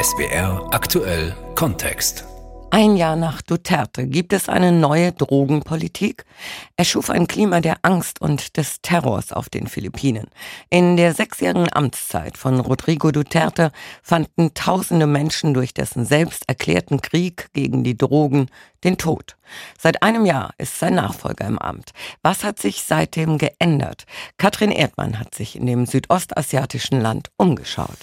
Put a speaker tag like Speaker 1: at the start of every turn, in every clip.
Speaker 1: SBR aktuell Kontext.
Speaker 2: Ein Jahr nach Duterte gibt es eine neue Drogenpolitik. Er schuf ein Klima der Angst und des Terrors auf den Philippinen. In der sechsjährigen Amtszeit von Rodrigo Duterte fanden tausende Menschen durch dessen selbst erklärten Krieg gegen die Drogen den Tod. Seit einem Jahr ist sein Nachfolger im Amt. Was hat sich seitdem geändert? Katrin Erdmann hat sich in dem südostasiatischen Land umgeschaut.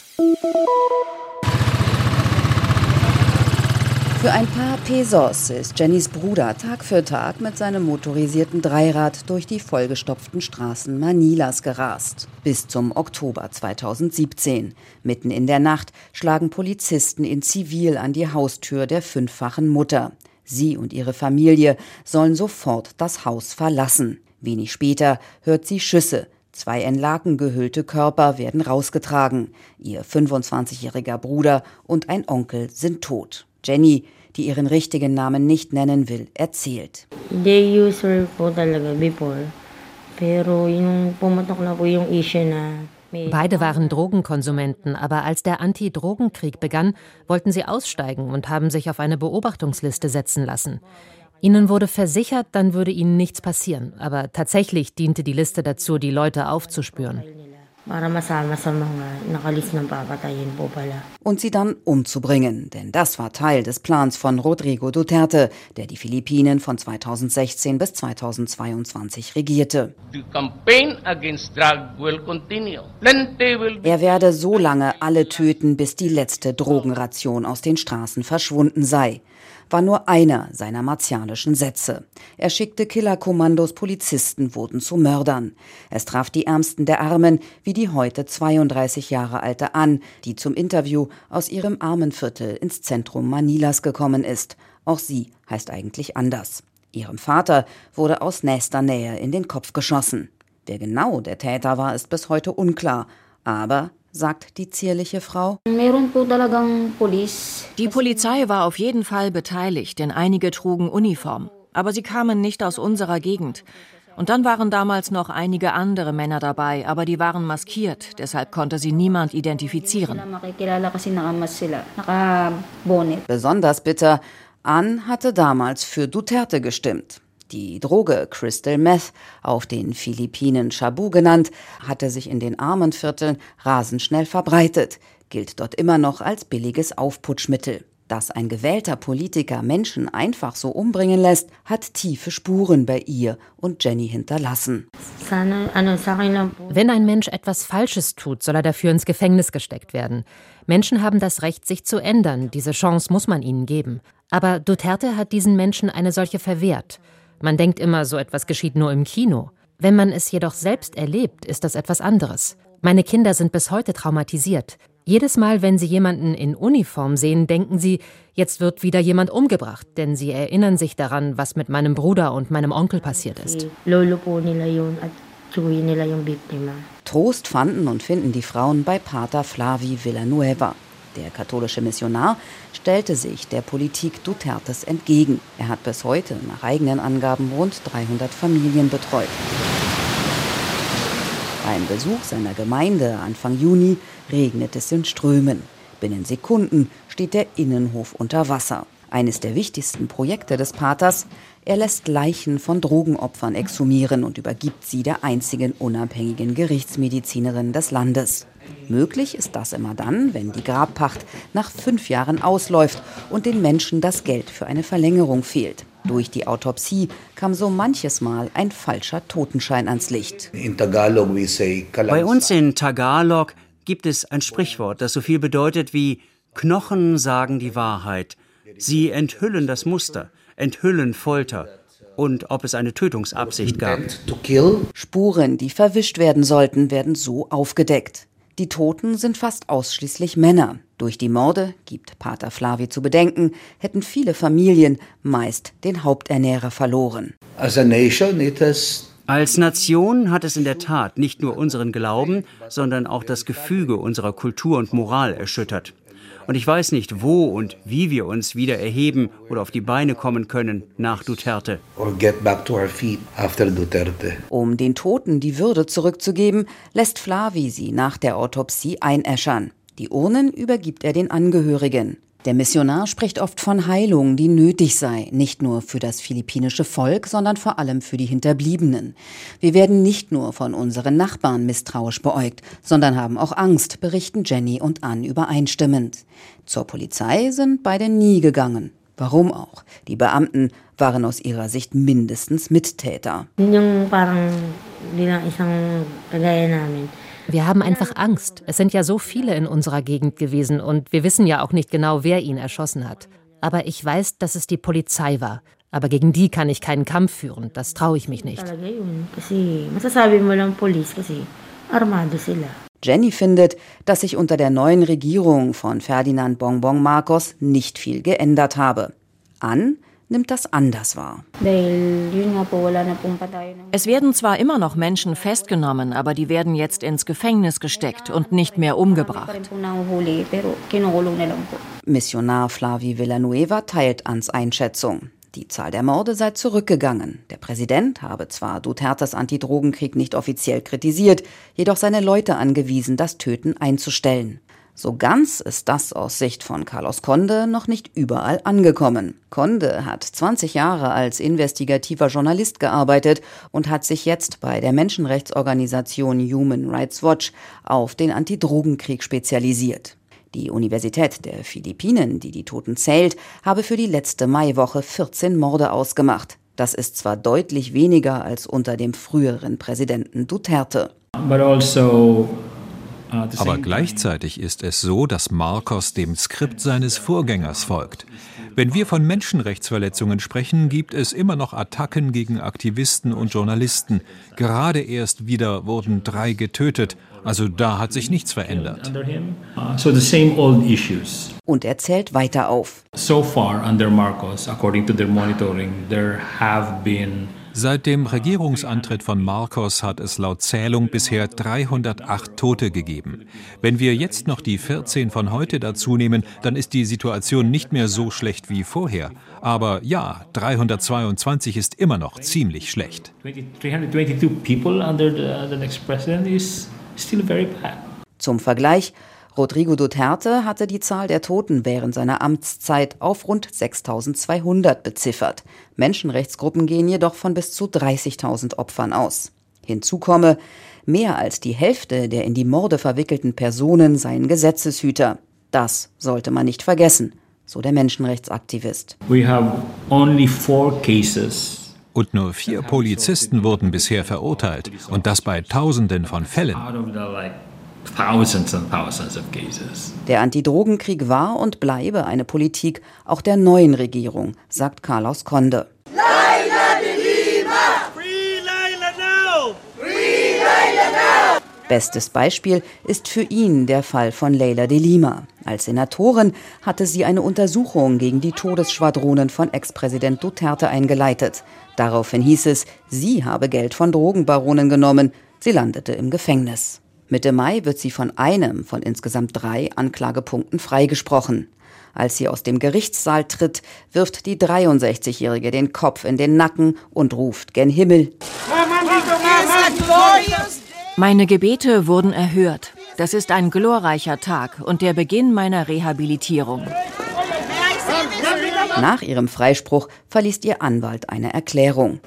Speaker 3: Für ein paar Pesos ist Jennys Bruder Tag für Tag mit seinem motorisierten Dreirad durch die vollgestopften Straßen Manilas gerast. Bis zum Oktober 2017. Mitten in der Nacht schlagen Polizisten in Zivil an die Haustür der fünffachen Mutter. Sie und ihre Familie sollen sofort das Haus verlassen. Wenig später hört sie Schüsse. Zwei in Laken gehüllte Körper werden rausgetragen. Ihr 25-jähriger Bruder und ein Onkel sind tot. Jenny, die ihren richtigen Namen nicht nennen will, erzählt.
Speaker 4: Beide waren Drogenkonsumenten, aber als der Anti-Drogenkrieg begann, wollten sie aussteigen und haben sich auf eine Beobachtungsliste setzen lassen. Ihnen wurde versichert, dann würde ihnen nichts passieren, aber tatsächlich diente die Liste dazu, die Leute aufzuspüren
Speaker 3: para masama sa mga nakalis ng papatayin po pala. Und sie dann umzubringen, denn das war Teil des Plans von Rodrigo Duterte, der die Philippinen von 2016 bis 2022 regierte. Er werde so lange alle töten, bis die letzte Drogenration aus den Straßen verschwunden sei war nur einer seiner martialischen Sätze. Er schickte Killerkommandos, Polizisten wurden zu Mördern. Es traf die Ärmsten der Armen, wie die heute 32 Jahre alte an, die zum Interview aus ihrem Armenviertel ins Zentrum Manilas gekommen ist. Auch sie heißt eigentlich anders. Ihrem Vater wurde aus nächster Nähe in den Kopf geschossen. Wer genau der Täter war, ist bis heute unklar. Aber sagt die zierliche Frau.
Speaker 5: Die Polizei war auf jeden Fall beteiligt, denn einige trugen Uniform. Aber sie kamen nicht aus unserer Gegend. Und dann waren damals noch einige andere Männer dabei, aber die waren maskiert, deshalb konnte sie niemand identifizieren.
Speaker 3: Besonders bitter, Ann hatte damals für Duterte gestimmt. Die Droge Crystal Meth, auf den Philippinen Shabu genannt, hatte sich in den armen Vierteln rasend schnell verbreitet, gilt dort immer noch als billiges Aufputschmittel. Dass ein gewählter Politiker Menschen einfach so umbringen lässt, hat tiefe Spuren bei ihr und Jenny hinterlassen.
Speaker 4: Wenn ein Mensch etwas Falsches tut, soll er dafür ins Gefängnis gesteckt werden. Menschen haben das Recht, sich zu ändern. Diese Chance muss man ihnen geben. Aber Duterte hat diesen Menschen eine solche verwehrt. Man denkt immer, so etwas geschieht nur im Kino. Wenn man es jedoch selbst erlebt, ist das etwas anderes. Meine Kinder sind bis heute traumatisiert. Jedes Mal, wenn sie jemanden in Uniform sehen, denken sie, jetzt wird wieder jemand umgebracht, denn sie erinnern sich daran, was mit meinem Bruder und meinem Onkel passiert ist.
Speaker 3: Trost fanden und finden die Frauen bei Pater Flavi Villanueva. Der katholische Missionar stellte sich der Politik Dutertes entgegen. Er hat bis heute nach eigenen Angaben rund 300 Familien betreut. Beim Besuch seiner Gemeinde Anfang Juni regnet es in Strömen. Binnen Sekunden steht der Innenhof unter Wasser. Eines der wichtigsten Projekte des Paters, er lässt Leichen von Drogenopfern exhumieren und übergibt sie der einzigen unabhängigen Gerichtsmedizinerin des Landes. Möglich ist das immer dann, wenn die Grabpacht nach fünf Jahren ausläuft und den Menschen das Geld für eine Verlängerung fehlt. Durch die Autopsie kam so manches Mal ein falscher Totenschein ans Licht.
Speaker 6: Bei uns in Tagalog gibt es ein Sprichwort, das so viel bedeutet wie Knochen sagen die Wahrheit. Sie enthüllen das Muster, enthüllen Folter und ob es eine Tötungsabsicht gab.
Speaker 3: Spuren, die verwischt werden sollten, werden so aufgedeckt. Die Toten sind fast ausschließlich Männer. Durch die Morde, gibt Pater Flavi zu bedenken, hätten viele Familien meist den Haupternährer verloren.
Speaker 6: Als Nation hat es in der Tat nicht nur unseren Glauben, sondern auch das Gefüge unserer Kultur und Moral erschüttert. Und ich weiß nicht, wo und wie wir uns wieder erheben oder auf die Beine kommen können nach Duterte.
Speaker 3: Duterte. Um den Toten die Würde zurückzugeben, lässt Flavi sie nach der Autopsie einäschern. Die Urnen übergibt er den Angehörigen. Der Missionar spricht oft von Heilung, die nötig sei, nicht nur für das philippinische Volk, sondern vor allem für die Hinterbliebenen. Wir werden nicht nur von unseren Nachbarn misstrauisch beäugt, sondern haben auch Angst, berichten Jenny und Ann übereinstimmend. Zur Polizei sind beide nie gegangen. Warum auch? Die Beamten waren aus ihrer Sicht mindestens Mittäter.
Speaker 4: Wir haben einfach Angst. Es sind ja so viele in unserer Gegend gewesen und wir wissen ja auch nicht genau, wer ihn erschossen hat. Aber ich weiß, dass es die Polizei war. Aber gegen die kann ich keinen Kampf führen. Das traue ich mich nicht.
Speaker 3: Jenny findet, dass sich unter der neuen Regierung von Ferdinand Bongbong Marcos nicht viel geändert habe. An nimmt das anders wahr.
Speaker 5: Es werden zwar immer noch Menschen festgenommen, aber die werden jetzt ins Gefängnis gesteckt und nicht mehr umgebracht.
Speaker 3: Missionar Flavi Villanueva teilt Ans Einschätzung. Die Zahl der Morde sei zurückgegangen. Der Präsident habe zwar Dutertes Antidrogenkrieg nicht offiziell kritisiert, jedoch seine Leute angewiesen, das Töten einzustellen. So ganz ist das aus Sicht von Carlos Conde noch nicht überall angekommen. Conde hat 20 Jahre als investigativer Journalist gearbeitet und hat sich jetzt bei der Menschenrechtsorganisation Human Rights Watch auf den Antidrogenkrieg spezialisiert. Die Universität der Philippinen, die die Toten zählt, habe für die letzte Maiwoche 14 Morde ausgemacht. Das ist zwar deutlich weniger als unter dem früheren Präsidenten Duterte. But also
Speaker 1: aber gleichzeitig ist es so, dass Marcos dem Skript seines Vorgängers folgt. Wenn wir von Menschenrechtsverletzungen sprechen, gibt es immer noch Attacken gegen Aktivisten und Journalisten. Gerade erst wieder wurden drei getötet. Also da hat sich nichts verändert.
Speaker 3: Und er zählt weiter auf.
Speaker 1: So far under Marcos, according to their monitoring, there have been Seit dem Regierungsantritt von Marcos hat es laut Zählung bisher 308 Tote gegeben. Wenn wir jetzt noch die 14 von heute dazu nehmen, dann ist die Situation nicht mehr so schlecht wie vorher. Aber ja, 322 ist immer noch ziemlich schlecht. 322 people under the, the next president
Speaker 3: is still very bad. Zum Vergleich, Rodrigo Duterte hatte die Zahl der Toten während seiner Amtszeit auf rund 6200 beziffert. Menschenrechtsgruppen gehen jedoch von bis zu 30.000 Opfern aus. Hinzu komme, mehr als die Hälfte der in die Morde verwickelten Personen seien Gesetzeshüter. Das sollte man nicht vergessen, so der Menschenrechtsaktivist. We have only
Speaker 1: four cases und nur vier Polizisten wurden bisher verurteilt, und das bei Tausenden von Fällen.
Speaker 3: Der Antidrogenkrieg war und bleibe eine Politik auch der neuen Regierung, sagt Carlos Conde. Bestes Beispiel ist für ihn der Fall von Leila de Lima. Als Senatorin hatte sie eine Untersuchung gegen die Todesschwadronen von Ex-Präsident Duterte eingeleitet. Daraufhin hieß es, sie habe Geld von Drogenbaronen genommen. Sie landete im Gefängnis. Mitte Mai wird sie von einem von insgesamt drei Anklagepunkten freigesprochen. Als sie aus dem Gerichtssaal tritt, wirft die 63-Jährige den Kopf in den Nacken und ruft gen Himmel.
Speaker 5: Meine Gebete wurden erhört. Das ist ein glorreicher Tag und der Beginn meiner Rehabilitierung.
Speaker 3: Nach ihrem Freispruch verliest ihr Anwalt eine Erklärung.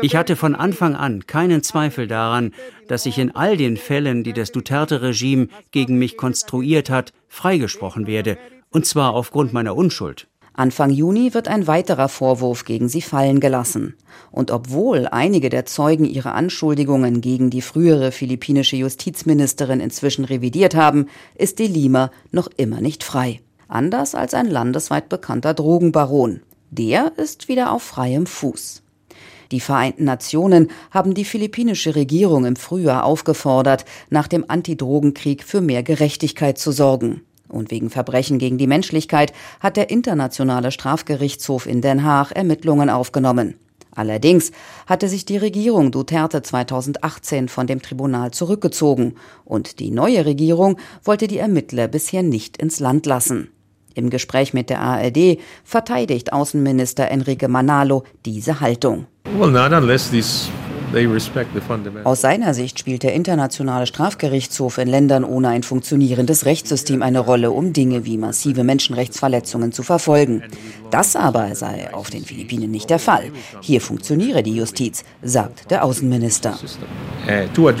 Speaker 6: Ich hatte von Anfang an keinen Zweifel daran, dass ich in all den Fällen, die das Duterte-Regime gegen mich konstruiert hat, freigesprochen werde, und zwar aufgrund meiner Unschuld.
Speaker 3: Anfang Juni wird ein weiterer Vorwurf gegen sie fallen gelassen. Und obwohl einige der Zeugen ihre Anschuldigungen gegen die frühere philippinische Justizministerin inzwischen revidiert haben, ist De Lima noch immer nicht frei. Anders als ein landesweit bekannter Drogenbaron. Der ist wieder auf freiem Fuß. Die Vereinten Nationen haben die philippinische Regierung im Frühjahr aufgefordert, nach dem Antidrogenkrieg für mehr Gerechtigkeit zu sorgen. Und wegen Verbrechen gegen die Menschlichkeit hat der Internationale Strafgerichtshof in Den Haag Ermittlungen aufgenommen. Allerdings hatte sich die Regierung Duterte 2018 von dem Tribunal zurückgezogen und die neue Regierung wollte die Ermittler bisher nicht ins Land lassen. Im Gespräch mit der ARD verteidigt Außenminister Enrique Manalo diese Haltung. Well, not unless these Aus seiner Sicht spielt der internationale Strafgerichtshof in Ländern ohne ein funktionierendes Rechtssystem eine Rolle, um Dinge wie massive Menschenrechtsverletzungen zu verfolgen. Das aber sei auf den Philippinen nicht der Fall. Hier funktioniere die Justiz, sagt der Außenminister. Uh,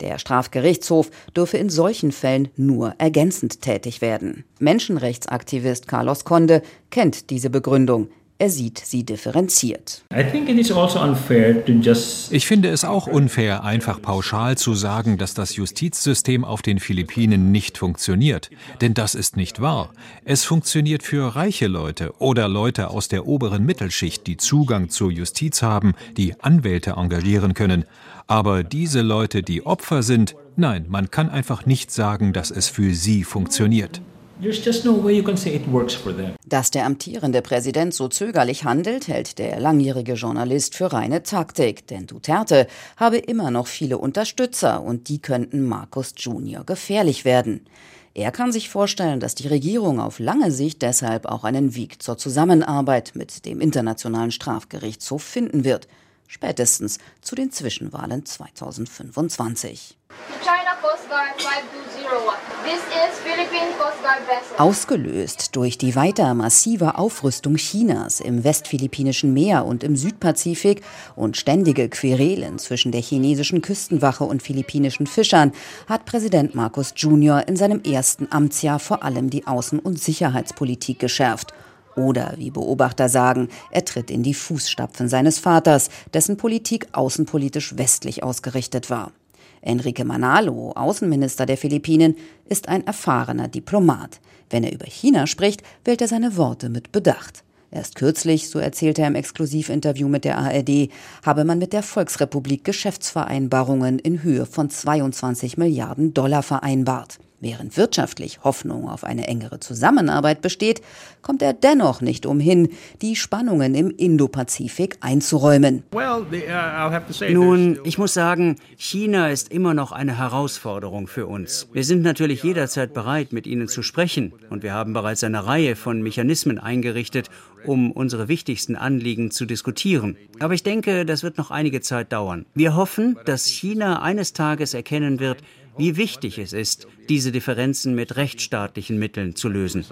Speaker 3: der Strafgerichtshof dürfe in solchen Fällen nur ergänzend tätig werden. Menschenrechtsaktivist Carlos Conde kennt diese Begründung. Er sieht sie differenziert.
Speaker 1: Also ich finde es auch unfair, einfach pauschal zu sagen, dass das Justizsystem auf den Philippinen nicht funktioniert. Denn das ist nicht wahr. Es funktioniert für reiche Leute oder Leute aus der oberen Mittelschicht, die Zugang zur Justiz haben, die Anwälte engagieren können. Aber diese Leute, die Opfer sind, nein, man kann einfach nicht sagen, dass es für sie funktioniert.
Speaker 3: Dass der amtierende Präsident so zögerlich handelt, hält der langjährige Journalist für reine Taktik, denn Duterte habe immer noch viele Unterstützer und die könnten Marcos Jr. gefährlich werden. Er kann sich vorstellen, dass die Regierung auf lange Sicht deshalb auch einen Weg zur Zusammenarbeit mit dem Internationalen Strafgerichtshof finden wird, spätestens zu den Zwischenwahlen 2025. Ausgelöst durch die weiter massive Aufrüstung Chinas im westphilippinischen Meer und im Südpazifik und ständige Querelen zwischen der chinesischen Küstenwache und philippinischen Fischern hat Präsident Marcos Jr. in seinem ersten Amtsjahr vor allem die Außen- und Sicherheitspolitik geschärft. Oder, wie Beobachter sagen, er tritt in die Fußstapfen seines Vaters, dessen Politik außenpolitisch westlich ausgerichtet war. Enrique Manalo, Außenminister der Philippinen, ist ein erfahrener Diplomat. Wenn er über China spricht, wählt er seine Worte mit Bedacht. Erst kürzlich, so erzählte er im Exklusivinterview mit der ARD, habe man mit der Volksrepublik Geschäftsvereinbarungen in Höhe von 22 Milliarden Dollar vereinbart. Während wirtschaftlich Hoffnung auf eine engere Zusammenarbeit besteht, kommt er dennoch nicht umhin, die Spannungen im Indopazifik einzuräumen.
Speaker 6: Uh, Nun, ich muss sagen, China ist immer noch eine Herausforderung für uns. Wir sind natürlich jederzeit bereit, mit ihnen zu sprechen, und wir haben bereits eine Reihe von Mechanismen eingerichtet, um unsere wichtigsten Anliegen zu diskutieren. Aber ich denke, das wird noch einige Zeit dauern. Wir hoffen, dass China eines Tages erkennen wird, wie wichtig es ist, diese Differenzen mit rechtsstaatlichen Mitteln zu lösen.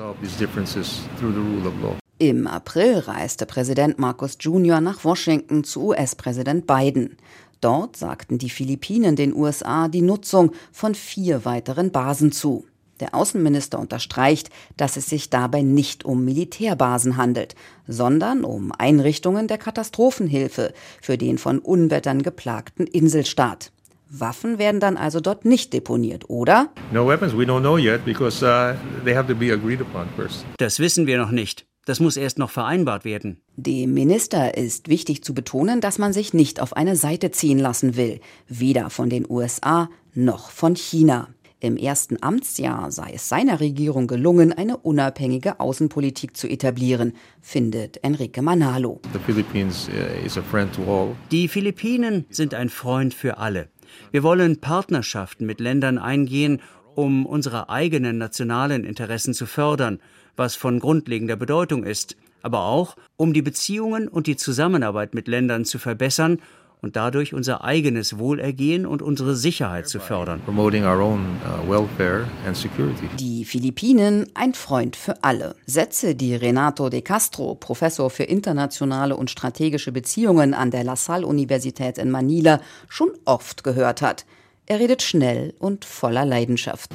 Speaker 3: Im April reiste Präsident Marcos Jr. nach Washington zu US-Präsident Biden. Dort sagten die Philippinen den USA die Nutzung von vier weiteren Basen zu. Der Außenminister unterstreicht, dass es sich dabei nicht um Militärbasen handelt, sondern um Einrichtungen der Katastrophenhilfe für den von Unwettern geplagten Inselstaat. Waffen werden dann also dort nicht deponiert, oder?
Speaker 6: Uh, das wissen wir noch nicht. Das muss erst noch vereinbart werden.
Speaker 3: Dem Minister ist wichtig zu betonen, dass man sich nicht auf eine Seite ziehen lassen will, weder von den USA noch von China. Im ersten Amtsjahr sei es seiner Regierung gelungen, eine unabhängige Außenpolitik zu etablieren, findet Enrique Manalo.
Speaker 6: Uh, Die Philippinen sind ein Freund für alle. Wir wollen Partnerschaften mit Ländern eingehen, um unsere eigenen nationalen Interessen zu fördern, was von grundlegender Bedeutung ist, aber auch, um die Beziehungen und die Zusammenarbeit mit Ländern zu verbessern und dadurch unser eigenes Wohlergehen und unsere Sicherheit zu fördern. Uh,
Speaker 3: die Philippinen ein Freund für alle. Sätze, die Renato de Castro, Professor für internationale und strategische Beziehungen an der La Salle Universität in Manila, schon oft gehört hat. Er redet schnell und voller Leidenschaft.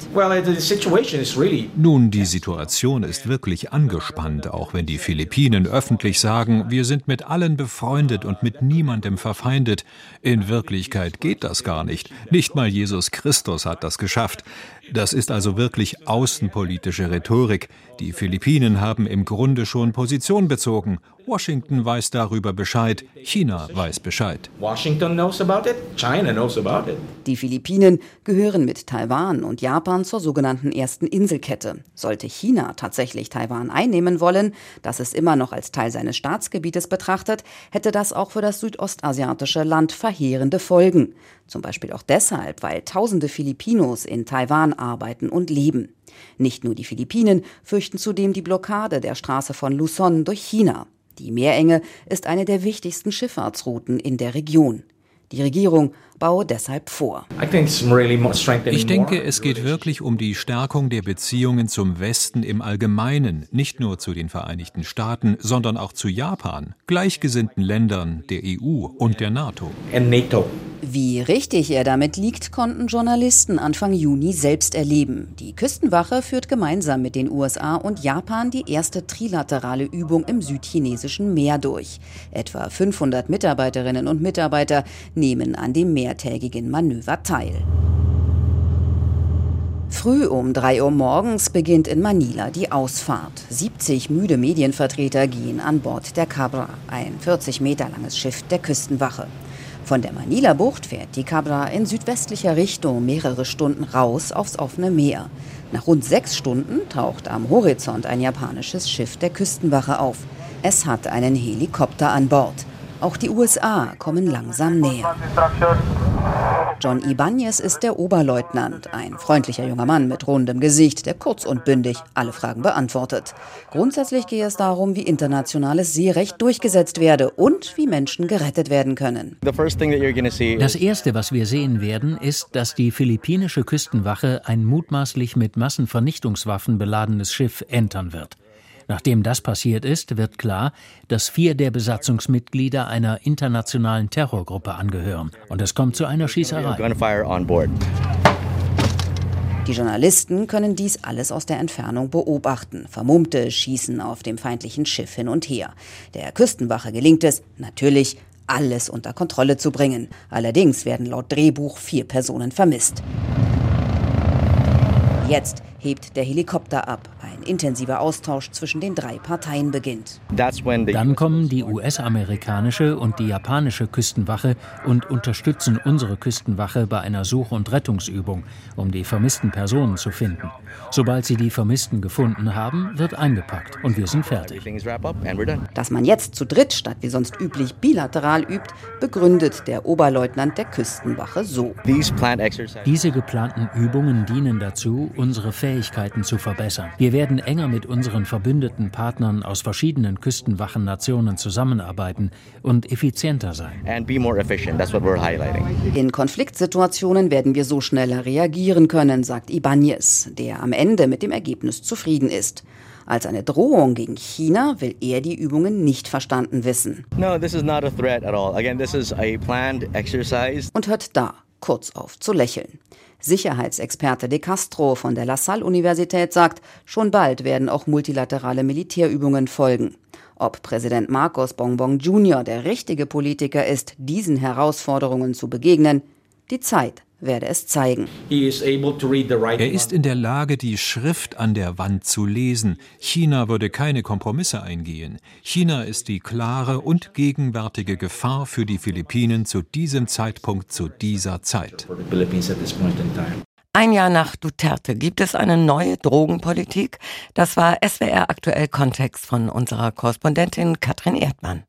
Speaker 1: Nun, die Situation ist wirklich angespannt, auch wenn die Philippinen öffentlich sagen, wir sind mit allen befreundet und mit niemandem verfeindet. In Wirklichkeit geht das gar nicht. Nicht mal Jesus Christus hat das geschafft. Das ist also wirklich außenpolitische Rhetorik. Die Philippinen haben im Grunde schon Position bezogen. Washington weiß darüber Bescheid, China weiß Bescheid. Washington knows
Speaker 3: about it, China knows about it. Die Philippinen gehören mit Taiwan und Japan zur sogenannten ersten Inselkette. Sollte China tatsächlich Taiwan einnehmen wollen, das es immer noch als Teil seines Staatsgebietes betrachtet, hätte das auch für das südostasiatische Land verheerende Folgen. Zum Beispiel auch deshalb, weil tausende Filipinos in Taiwan arbeiten und leben. Nicht nur die Philippinen fürchten zudem die Blockade der Straße von Luzon durch China. Die Meerenge ist eine der wichtigsten Schifffahrtsrouten in der Region. Die Regierung baue deshalb vor.
Speaker 1: Ich denke, es geht wirklich um die Stärkung der Beziehungen zum Westen im Allgemeinen, nicht nur zu den Vereinigten Staaten, sondern auch zu Japan, gleichgesinnten Ländern, der EU und der NATO.
Speaker 3: Wie richtig er damit liegt, konnten Journalisten Anfang Juni selbst erleben. Die Küstenwache führt gemeinsam mit den USA und Japan die erste trilaterale Übung im südchinesischen Meer durch. Etwa 500 Mitarbeiterinnen und Mitarbeiter nehmen an dem mehrtägigen Manöver teil. Früh um 3 Uhr morgens beginnt in Manila die Ausfahrt. 70 müde Medienvertreter gehen an Bord der Cabra, ein 40 Meter langes Schiff der Küstenwache. Von der Manila-Bucht fährt die Cabra in südwestlicher Richtung mehrere Stunden raus aufs offene Meer. Nach rund sechs Stunden taucht am Horizont ein japanisches Schiff der Küstenwache auf. Es hat einen Helikopter an Bord. Auch die USA kommen langsam näher. John Ibanez ist der Oberleutnant, ein freundlicher junger Mann mit rundem Gesicht, der kurz und bündig alle Fragen beantwortet. Grundsätzlich gehe es darum, wie internationales Seerecht durchgesetzt werde und wie Menschen gerettet werden können.
Speaker 7: Das Erste, was wir sehen werden, ist, dass die philippinische Küstenwache ein mutmaßlich mit Massenvernichtungswaffen beladenes Schiff entern wird. Nachdem das passiert ist, wird klar, dass vier der Besatzungsmitglieder einer internationalen Terrorgruppe angehören. Und es kommt zu einer Schießerei.
Speaker 3: Die Journalisten können dies alles aus der Entfernung beobachten. Vermummte schießen auf dem feindlichen Schiff hin und her. Der Küstenwache gelingt es, natürlich, alles unter Kontrolle zu bringen. Allerdings werden laut Drehbuch vier Personen vermisst. Jetzt hebt der Helikopter ab. Ein intensiver Austausch zwischen den drei Parteien beginnt.
Speaker 7: Dann kommen die US-amerikanische und die japanische Küstenwache und unterstützen unsere Küstenwache bei einer Such- und Rettungsübung, um die vermissten Personen zu finden. Sobald sie die Vermissten gefunden haben, wird eingepackt und wir sind fertig.
Speaker 3: Dass man jetzt zu dritt statt wie sonst üblich bilateral übt, begründet der Oberleutnant der Küstenwache so.
Speaker 7: Diese geplanten Übungen dienen dazu, unsere Fähigkeiten zu verbessern. Wir werden enger mit unseren verbündeten Partnern aus verschiedenen Küstenwachennationen zusammenarbeiten und effizienter sein.
Speaker 3: In Konfliktsituationen werden wir so schneller reagieren können, sagt Ibanez, der am Ende mit dem Ergebnis zufrieden ist. Als eine Drohung gegen China will er die Übungen nicht verstanden wissen. No, this is not a threat at all. Again, this is a planned exercise. Und hört da kurz auf zu lächeln. Sicherheitsexperte De Castro von der La Salle Universität sagt, schon bald werden auch multilaterale Militärübungen folgen. Ob Präsident Marcos Bongbong Jr. der richtige Politiker ist, diesen Herausforderungen zu begegnen, die Zeit werde es zeigen.
Speaker 1: Er ist in der Lage, die Schrift an der Wand zu lesen. China würde keine Kompromisse eingehen. China ist die klare und gegenwärtige Gefahr für die Philippinen zu diesem Zeitpunkt, zu dieser Zeit.
Speaker 2: Ein Jahr nach Duterte gibt es eine neue Drogenpolitik. Das war SWR aktuell Kontext von unserer Korrespondentin Katrin Erdmann.